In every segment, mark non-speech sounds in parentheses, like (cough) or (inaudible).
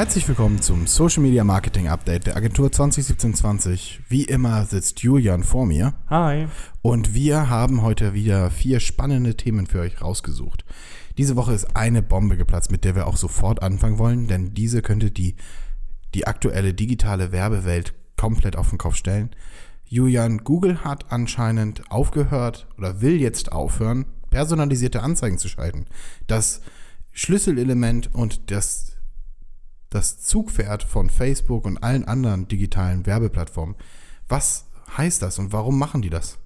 Herzlich willkommen zum Social Media Marketing Update der Agentur 2017-20. Wie immer sitzt Julian vor mir. Hi. Und wir haben heute wieder vier spannende Themen für euch rausgesucht. Diese Woche ist eine Bombe geplatzt, mit der wir auch sofort anfangen wollen, denn diese könnte die, die aktuelle digitale Werbewelt komplett auf den Kopf stellen. Julian, Google hat anscheinend aufgehört oder will jetzt aufhören, personalisierte Anzeigen zu schalten. Das Schlüsselelement und das, das Zugpferd von Facebook und allen anderen digitalen Werbeplattformen. Was heißt das und warum machen die das?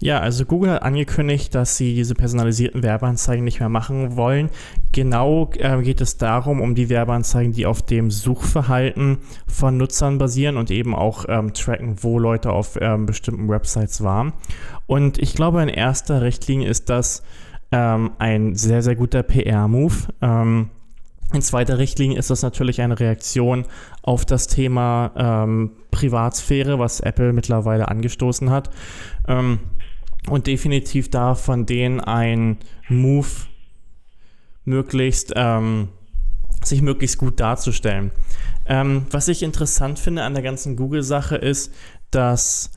Ja, also Google hat angekündigt, dass sie diese personalisierten Werbeanzeigen nicht mehr machen wollen. Genau äh, geht es darum, um die Werbeanzeigen, die auf dem Suchverhalten von Nutzern basieren und eben auch ähm, tracken, wo Leute auf ähm, bestimmten Websites waren. Und ich glaube, in erster Richtlinie ist das ähm, ein sehr, sehr guter PR-Move. In zweiter Richtlinie ist das natürlich eine Reaktion auf das Thema ähm, Privatsphäre, was Apple mittlerweile angestoßen hat. Ähm, und definitiv da von denen ein Move möglichst ähm, sich möglichst gut darzustellen. Ähm, was ich interessant finde an der ganzen Google-Sache ist, dass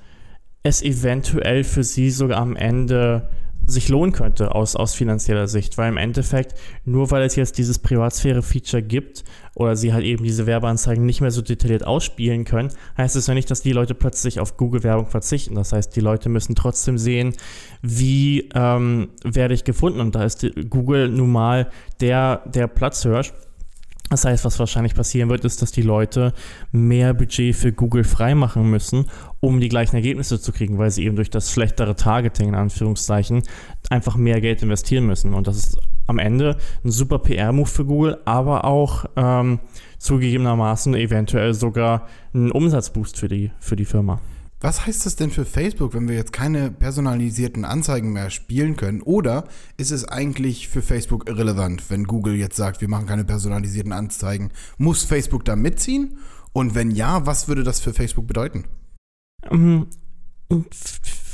es eventuell für sie sogar am Ende sich lohnen könnte aus, aus finanzieller Sicht, weil im Endeffekt, nur weil es jetzt dieses Privatsphäre-Feature gibt oder sie halt eben diese Werbeanzeigen nicht mehr so detailliert ausspielen können, heißt es ja nicht, dass die Leute plötzlich auf Google-Werbung verzichten. Das heißt, die Leute müssen trotzdem sehen, wie ähm, werde ich gefunden und da ist Google nun mal der, der Platzhirsch. Das heißt, was wahrscheinlich passieren wird, ist, dass die Leute mehr Budget für Google freimachen müssen, um die gleichen Ergebnisse zu kriegen, weil sie eben durch das schlechtere Targeting in Anführungszeichen einfach mehr Geld investieren müssen. Und das ist am Ende ein super PR-Move für Google, aber auch ähm, zugegebenermaßen eventuell sogar ein Umsatzboost für die, für die Firma. Was heißt das denn für Facebook, wenn wir jetzt keine personalisierten Anzeigen mehr spielen können? Oder ist es eigentlich für Facebook irrelevant, wenn Google jetzt sagt, wir machen keine personalisierten Anzeigen? Muss Facebook da mitziehen? Und wenn ja, was würde das für Facebook bedeuten? Ähm,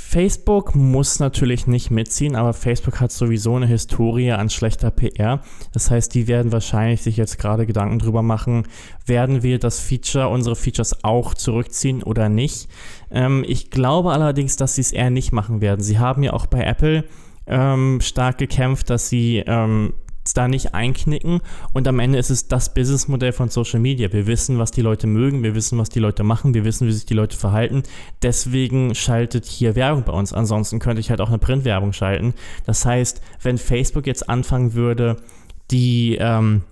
Facebook muss natürlich nicht mitziehen, aber Facebook hat sowieso eine Historie an schlechter PR. Das heißt, die werden wahrscheinlich sich jetzt gerade Gedanken drüber machen, werden wir das Feature, unsere Features auch zurückziehen oder nicht. Ähm, ich glaube allerdings, dass sie es eher nicht machen werden. Sie haben ja auch bei Apple ähm, stark gekämpft, dass sie ähm, da nicht einknicken und am Ende ist es das Businessmodell von Social Media. Wir wissen, was die Leute mögen, wir wissen, was die Leute machen, wir wissen, wie sich die Leute verhalten. Deswegen schaltet hier Werbung bei uns. Ansonsten könnte ich halt auch eine Printwerbung schalten. Das heißt, wenn Facebook jetzt anfangen würde, die ähm,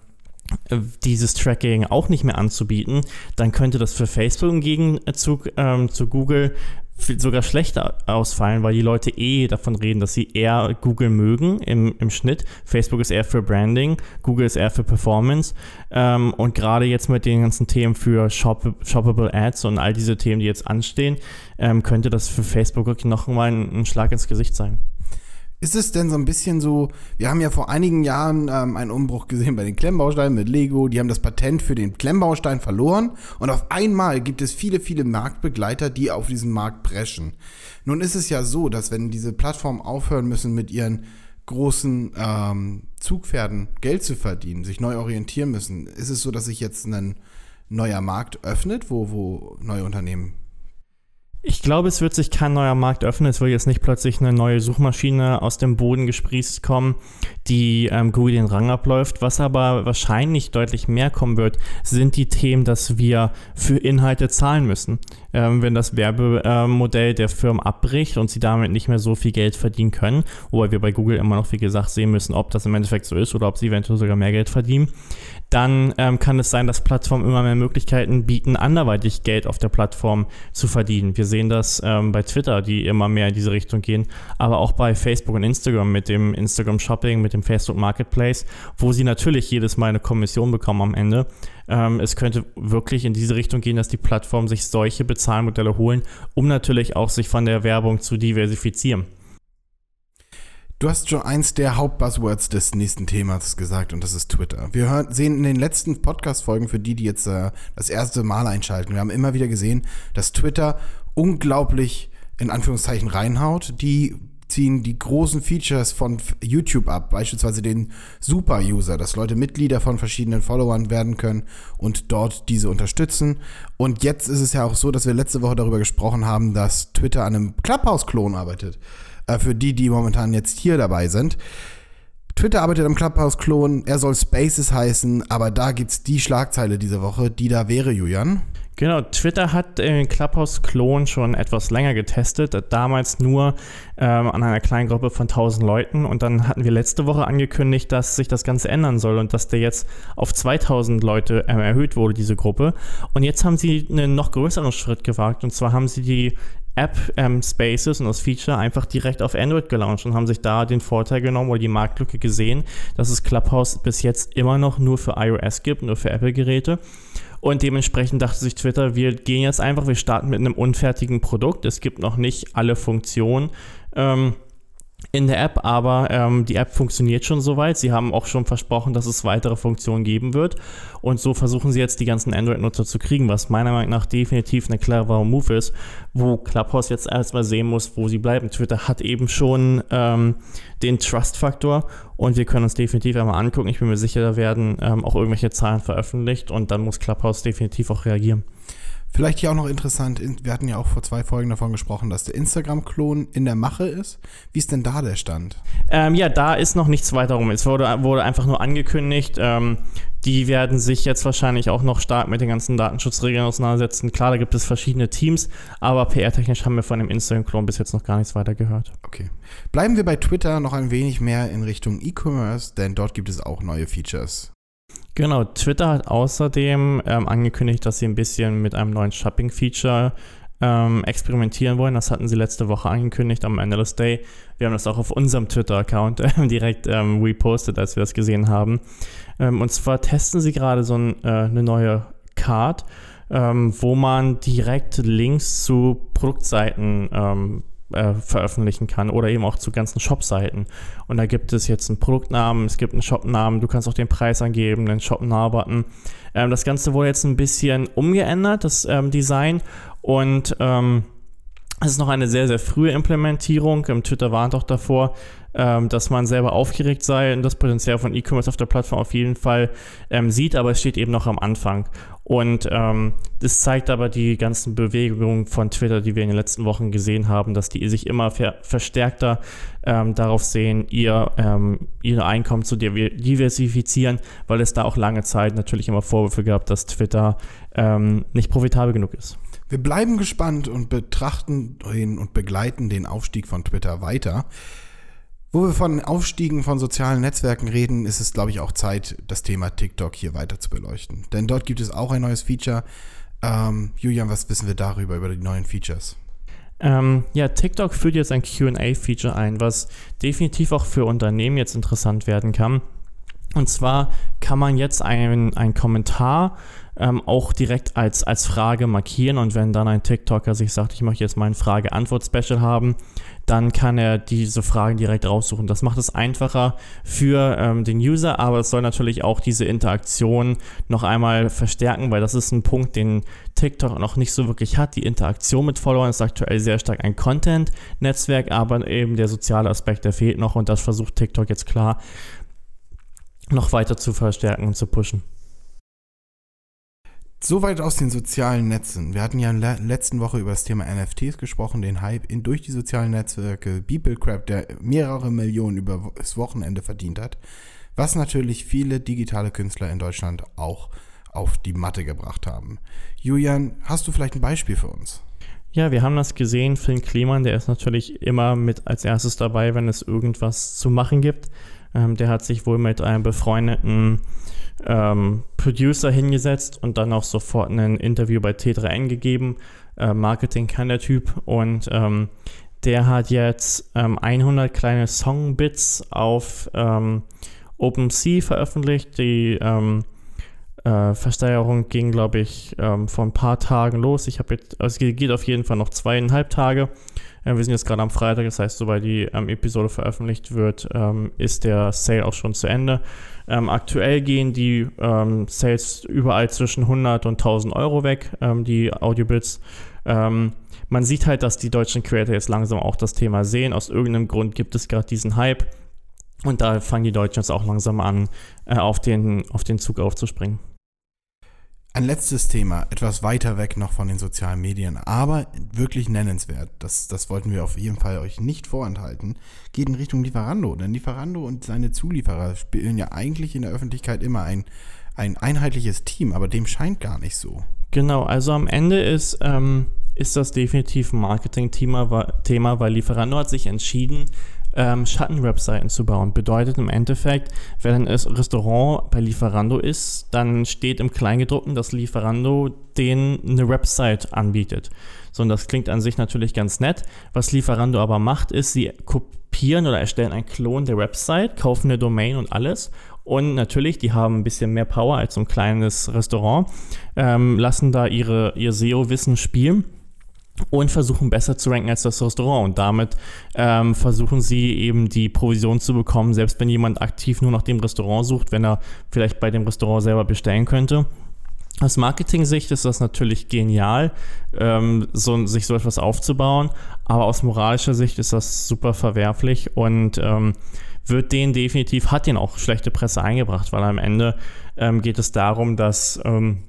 dieses Tracking auch nicht mehr anzubieten, dann könnte das für Facebook im Gegenzug ähm, zu Google sogar schlechter ausfallen, weil die Leute eh davon reden, dass sie eher Google mögen im, im Schnitt. Facebook ist eher für Branding, Google ist eher für Performance. Ähm, und gerade jetzt mit den ganzen Themen für Shop, Shoppable Ads und all diese Themen, die jetzt anstehen, ähm, könnte das für Facebook wirklich nochmal ein, ein Schlag ins Gesicht sein. Ist es denn so ein bisschen so, wir haben ja vor einigen Jahren ähm, einen Umbruch gesehen bei den Klemmbausteinen mit Lego, die haben das Patent für den Klemmbaustein verloren und auf einmal gibt es viele, viele Marktbegleiter, die auf diesen Markt preschen. Nun ist es ja so, dass wenn diese Plattformen aufhören müssen mit ihren großen ähm, Zugpferden Geld zu verdienen, sich neu orientieren müssen, ist es so, dass sich jetzt ein neuer Markt öffnet, wo, wo neue Unternehmen ich glaube, es wird sich kein neuer Markt öffnen. Es wird jetzt nicht plötzlich eine neue Suchmaschine aus dem Boden gesprießt kommen, die ähm, Google den Rang abläuft. Was aber wahrscheinlich deutlich mehr kommen wird, sind die Themen, dass wir für Inhalte zahlen müssen. Ähm, wenn das Werbemodell der Firmen abbricht und sie damit nicht mehr so viel Geld verdienen können, wobei wir bei Google immer noch, wie gesagt, sehen müssen, ob das im Endeffekt so ist oder ob sie eventuell sogar mehr Geld verdienen, dann ähm, kann es sein, dass Plattformen immer mehr Möglichkeiten bieten, anderweitig Geld auf der Plattform zu verdienen. Wir sehen das ähm, bei Twitter, die immer mehr in diese Richtung gehen, aber auch bei Facebook und Instagram mit dem Instagram Shopping, mit dem Facebook Marketplace, wo sie natürlich jedes Mal eine Kommission bekommen am Ende. Ähm, es könnte wirklich in diese Richtung gehen, dass die Plattformen sich solche Bezahlmodelle holen, um natürlich auch sich von der Werbung zu diversifizieren. Du hast schon eins der Hauptbuzzwords des nächsten Themas gesagt und das ist Twitter. Wir hören, sehen in den letzten Podcast-Folgen für die, die jetzt äh, das erste Mal einschalten, wir haben immer wieder gesehen, dass Twitter unglaublich in Anführungszeichen reinhaut. Die ziehen die großen Features von YouTube ab, beispielsweise den Super-User, dass Leute Mitglieder von verschiedenen Followern werden können und dort diese unterstützen. Und jetzt ist es ja auch so, dass wir letzte Woche darüber gesprochen haben, dass Twitter an einem Clubhouse-Klon arbeitet. Äh, für die, die momentan jetzt hier dabei sind. Twitter arbeitet am Clubhouse-Klon, er soll Spaces heißen, aber da gibt es die Schlagzeile diese Woche, die da wäre, Julian. Genau, Twitter hat den Clubhouse-Klon schon etwas länger getestet, damals nur ähm, an einer kleinen Gruppe von 1000 Leuten und dann hatten wir letzte Woche angekündigt, dass sich das Ganze ändern soll und dass der jetzt auf 2000 Leute ähm, erhöht wurde, diese Gruppe. Und jetzt haben sie einen noch größeren Schritt gewagt und zwar haben sie die App ähm, Spaces und das Feature einfach direkt auf Android gelauncht und haben sich da den Vorteil genommen oder die Marktlücke gesehen, dass es Clubhouse bis jetzt immer noch nur für iOS gibt, nur für Apple-Geräte. Und dementsprechend dachte sich Twitter, wir gehen jetzt einfach, wir starten mit einem unfertigen Produkt. Es gibt noch nicht alle Funktionen. Ähm, in der App, aber ähm, die App funktioniert schon soweit. Sie haben auch schon versprochen, dass es weitere Funktionen geben wird. Und so versuchen sie jetzt die ganzen Android-Nutzer zu kriegen, was meiner Meinung nach definitiv ein cleverer Move ist, wo Clubhouse jetzt erstmal sehen muss, wo sie bleiben. Twitter hat eben schon ähm, den Trust-Faktor und wir können uns definitiv einmal angucken. Ich bin mir sicher, da werden ähm, auch irgendwelche Zahlen veröffentlicht und dann muss Clubhouse definitiv auch reagieren. Vielleicht hier auch noch interessant, wir hatten ja auch vor zwei Folgen davon gesprochen, dass der Instagram-Klon in der Mache ist. Wie ist denn da der Stand? Ähm, ja, da ist noch nichts weiter rum. Es wurde, wurde einfach nur angekündigt. Ähm, die werden sich jetzt wahrscheinlich auch noch stark mit den ganzen Datenschutzregeln auseinandersetzen. Klar, da gibt es verschiedene Teams, aber PR-technisch haben wir von dem Instagram-Klon bis jetzt noch gar nichts weiter gehört. Okay. Bleiben wir bei Twitter noch ein wenig mehr in Richtung E-Commerce, denn dort gibt es auch neue Features. Genau, Twitter hat außerdem ähm, angekündigt, dass sie ein bisschen mit einem neuen Shopping-Feature ähm, experimentieren wollen. Das hatten sie letzte Woche angekündigt am Analyst Day. Wir haben das auch auf unserem Twitter-Account äh, (laughs) direkt ähm, repostet, als wir das gesehen haben. Ähm, und zwar testen sie gerade so ein, äh, eine neue Card, ähm, wo man direkt Links zu Produktseiten ähm, äh, veröffentlichen kann oder eben auch zu ganzen Shop-Seiten. Und da gibt es jetzt einen Produktnamen, es gibt einen Shop-Namen, du kannst auch den Preis angeben, den Shop-Now-Button. Ähm, das Ganze wurde jetzt ein bisschen umgeändert, das ähm, Design. Und ähm, es ist noch eine sehr, sehr frühe Implementierung. Im Twitter warnt auch davor, ähm, dass man selber aufgeregt sei und das Potenzial von E-Commerce auf der Plattform auf jeden Fall ähm, sieht, aber es steht eben noch am Anfang. Und ähm, das zeigt aber die ganzen Bewegungen von Twitter, die wir in den letzten Wochen gesehen haben, dass die sich immer ver verstärkter ähm, darauf sehen, ihr, ähm, ihre Einkommen zu diversifizieren, weil es da auch lange Zeit natürlich immer Vorwürfe gab, dass Twitter ähm, nicht profitabel genug ist. Wir bleiben gespannt und betrachten den und begleiten den Aufstieg von Twitter weiter. Wo wir von Aufstiegen von sozialen Netzwerken reden, ist es, glaube ich, auch Zeit, das Thema TikTok hier weiter zu beleuchten. Denn dort gibt es auch ein neues Feature. Ähm, Julian, was wissen wir darüber, über die neuen Features? Ähm, ja, TikTok führt jetzt ein QA-Feature ein, was definitiv auch für Unternehmen jetzt interessant werden kann. Und zwar kann man jetzt einen Kommentar ähm, auch direkt als, als Frage markieren und wenn dann ein TikToker sich sagt, ich möchte jetzt mein Frage-Antwort-Special haben, dann kann er diese Fragen direkt raussuchen. Das macht es einfacher für ähm, den User, aber es soll natürlich auch diese Interaktion noch einmal verstärken, weil das ist ein Punkt, den TikTok noch nicht so wirklich hat. Die Interaktion mit Followern ist aktuell sehr stark ein Content-Netzwerk, aber eben der soziale Aspekt, der fehlt noch und das versucht TikTok jetzt klar noch weiter zu verstärken und zu pushen. Soweit aus den sozialen Netzen. Wir hatten ja in der letzten Woche über das Thema NFTs gesprochen, den Hype in, durch die sozialen Netzwerke, BeepleCrap, der mehrere Millionen über das Wochenende verdient hat, was natürlich viele digitale Künstler in Deutschland auch auf die Matte gebracht haben. Julian, hast du vielleicht ein Beispiel für uns? Ja, wir haben das gesehen. Finn Kliman, der ist natürlich immer mit als erstes dabei, wenn es irgendwas zu machen gibt. Ähm, der hat sich wohl mit einem befreundeten ähm, Producer hingesetzt und dann auch sofort ein Interview bei T3N gegeben. Äh, Marketing kann der Typ und ähm, der hat jetzt ähm, 100 kleine Songbits auf ähm, OpenSea veröffentlicht. Die ähm, äh, Versteigerung ging, glaube ich, ähm, vor ein paar Tagen los. Ich habe jetzt, also es geht auf jeden Fall noch zweieinhalb Tage. Wir sind jetzt gerade am Freitag, das heißt, sobald die ähm, Episode veröffentlicht wird, ähm, ist der Sale auch schon zu Ende. Ähm, aktuell gehen die ähm, Sales überall zwischen 100 und 1000 Euro weg, ähm, die Audiobits. Ähm, man sieht halt, dass die deutschen Creator jetzt langsam auch das Thema sehen. Aus irgendeinem Grund gibt es gerade diesen Hype. Und da fangen die Deutschen jetzt auch langsam an, äh, auf, den, auf den Zug aufzuspringen. Ein letztes Thema, etwas weiter weg noch von den sozialen Medien, aber wirklich nennenswert, das, das wollten wir auf jeden Fall euch nicht vorenthalten, geht in Richtung Lieferando. Denn Lieferando und seine Zulieferer spielen ja eigentlich in der Öffentlichkeit immer ein, ein einheitliches Team, aber dem scheint gar nicht so. Genau, also am Ende ist, ähm, ist das definitiv ein Marketing-Thema, Thema, weil Lieferando hat sich entschieden, ähm, Schattenwebseiten zu bauen. Bedeutet im Endeffekt, wenn ein Restaurant bei Lieferando ist, dann steht im Kleingedruckten, dass Lieferando denen eine Website anbietet. So, und das klingt an sich natürlich ganz nett. Was Lieferando aber macht, ist, sie kopieren oder erstellen einen Klon der Website, kaufen eine Domain und alles und natürlich, die haben ein bisschen mehr Power als so ein kleines Restaurant, ähm, lassen da ihre, ihr SEO-Wissen spielen und versuchen besser zu ranken als das Restaurant. Und damit ähm, versuchen sie eben die Provision zu bekommen, selbst wenn jemand aktiv nur nach dem Restaurant sucht, wenn er vielleicht bei dem Restaurant selber bestellen könnte. Aus Marketing-Sicht ist das natürlich genial, ähm, so, sich so etwas aufzubauen, aber aus moralischer Sicht ist das super verwerflich und ähm, wird den definitiv, hat den auch schlechte Presse eingebracht, weil am Ende ähm, geht es darum, dass ähm,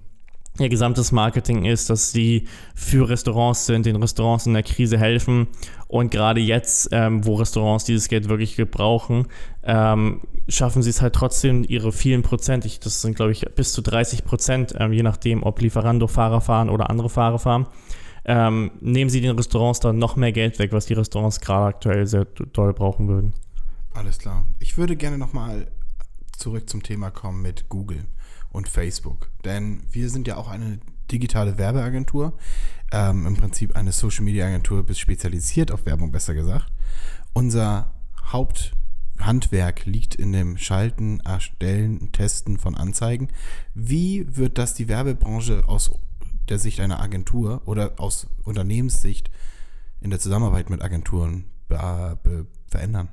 ihr gesamtes Marketing ist, dass sie für Restaurants sind, den Restaurants in der Krise helfen. Und gerade jetzt, ähm, wo Restaurants dieses Geld wirklich gebrauchen, ähm, schaffen sie es halt trotzdem, ihre vielen Prozent, ich, das sind glaube ich bis zu 30 Prozent, ähm, je nachdem, ob Lieferando-Fahrer fahren oder andere Fahrer fahren, ähm, nehmen sie den Restaurants dann noch mehr Geld weg, was die Restaurants gerade aktuell sehr doll brauchen würden. Alles klar. Ich würde gerne nochmal zurück zum Thema kommen mit Google und Facebook. Denn wir sind ja auch eine digitale Werbeagentur, ähm, im Prinzip eine Social Media Agentur, bis spezialisiert auf Werbung, besser gesagt. Unser Haupthandwerk liegt in dem Schalten, Erstellen, Testen von Anzeigen. Wie wird das die Werbebranche aus der Sicht einer Agentur oder aus Unternehmenssicht in der Zusammenarbeit mit Agenturen verändern?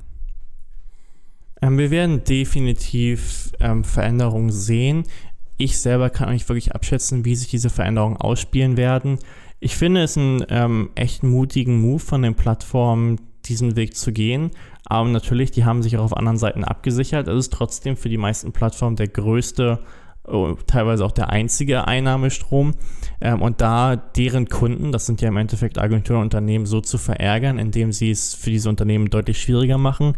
Ähm, wir werden definitiv ähm, Veränderungen sehen ich selber kann nicht wirklich abschätzen, wie sich diese Veränderungen ausspielen werden. Ich finde es einen ähm, echt mutigen Move von den Plattformen, diesen Weg zu gehen. Aber natürlich, die haben sich auch auf anderen Seiten abgesichert. Es ist trotzdem für die meisten Plattformen der größte, oh, teilweise auch der einzige Einnahmestrom. Ähm, und da deren Kunden, das sind ja im Endeffekt Agenturen und Unternehmen, so zu verärgern, indem sie es für diese Unternehmen deutlich schwieriger machen,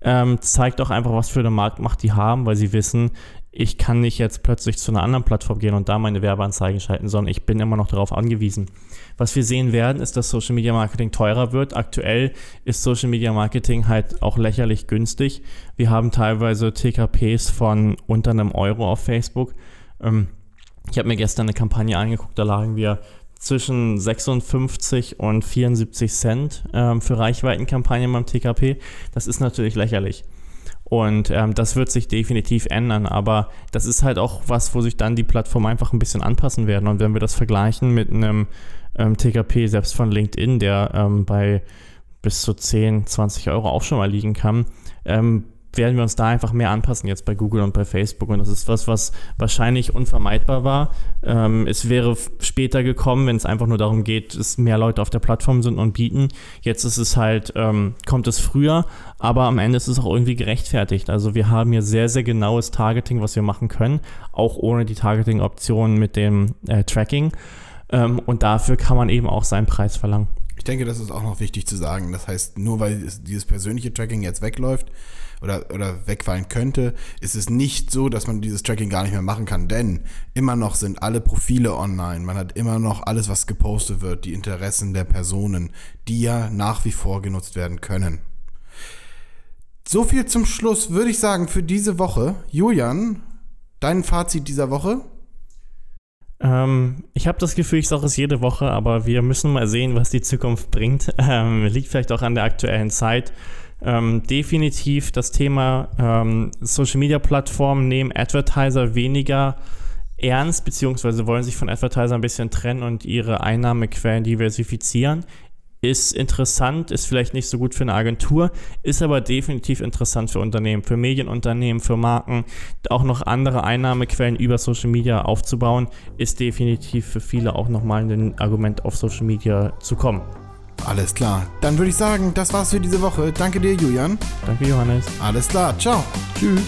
ähm, zeigt auch einfach, was für eine Marktmacht die haben, weil sie wissen, ich kann nicht jetzt plötzlich zu einer anderen Plattform gehen und da meine Werbeanzeigen schalten, sondern ich bin immer noch darauf angewiesen. Was wir sehen werden, ist, dass Social Media Marketing teurer wird. Aktuell ist Social Media Marketing halt auch lächerlich günstig. Wir haben teilweise TKPs von unter einem Euro auf Facebook. Ähm, ich habe mir gestern eine Kampagne angeguckt, da lagen wir zwischen 56 und 74 Cent ähm, für Reichweitenkampagnen beim TKP. Das ist natürlich lächerlich. Und ähm, das wird sich definitiv ändern. Aber das ist halt auch was, wo sich dann die Plattformen einfach ein bisschen anpassen werden. Und wenn wir das vergleichen mit einem ähm, TKP, selbst von LinkedIn, der ähm, bei bis zu 10, 20 Euro auch schon mal liegen kann, ähm, werden wir uns da einfach mehr anpassen jetzt bei Google und bei Facebook. Und das ist was, was wahrscheinlich unvermeidbar war. Ähm, es wäre später gekommen, wenn es einfach nur darum geht, dass mehr Leute auf der Plattform sind und bieten. Jetzt ist es halt, ähm, kommt es früher, aber am Ende ist es auch irgendwie gerechtfertigt. Also wir haben hier sehr, sehr genaues Targeting, was wir machen können, auch ohne die Targeting-Option mit dem äh, Tracking. Ähm, und dafür kann man eben auch seinen Preis verlangen. Ich denke, das ist auch noch wichtig zu sagen. Das heißt, nur weil dieses persönliche Tracking jetzt wegläuft, oder, oder wegfallen könnte, ist es nicht so, dass man dieses Tracking gar nicht mehr machen kann, denn immer noch sind alle Profile online, man hat immer noch alles, was gepostet wird, die Interessen der Personen, die ja nach wie vor genutzt werden können. So viel zum Schluss würde ich sagen für diese Woche. Julian, dein Fazit dieser Woche? Ähm, ich habe das Gefühl, ich sage es jede Woche, aber wir müssen mal sehen, was die Zukunft bringt. (laughs) Ähm, liegt vielleicht auch an der aktuellen Zeit. Ähm, definitiv das Thema ähm, Social Media Plattformen nehmen Advertiser weniger ernst, beziehungsweise wollen sich von Advertiser ein bisschen trennen und ihre Einnahmequellen diversifizieren. ist interessant, ist vielleicht nicht so gut für eine Agentur, ist aber definitiv interessant für Unternehmen, für Medienunternehmen, für Marken, auch noch andere Einnahmequellen über Social Media aufzubauen, ist definitiv für viele auch nochmal ein Argument auf Social Media zu kommen. Alles klar. Dann würde ich sagen, das war's für diese Woche. Danke dir, Julian. Danke, Johannes. Alles klar. Ciao. Tschüss.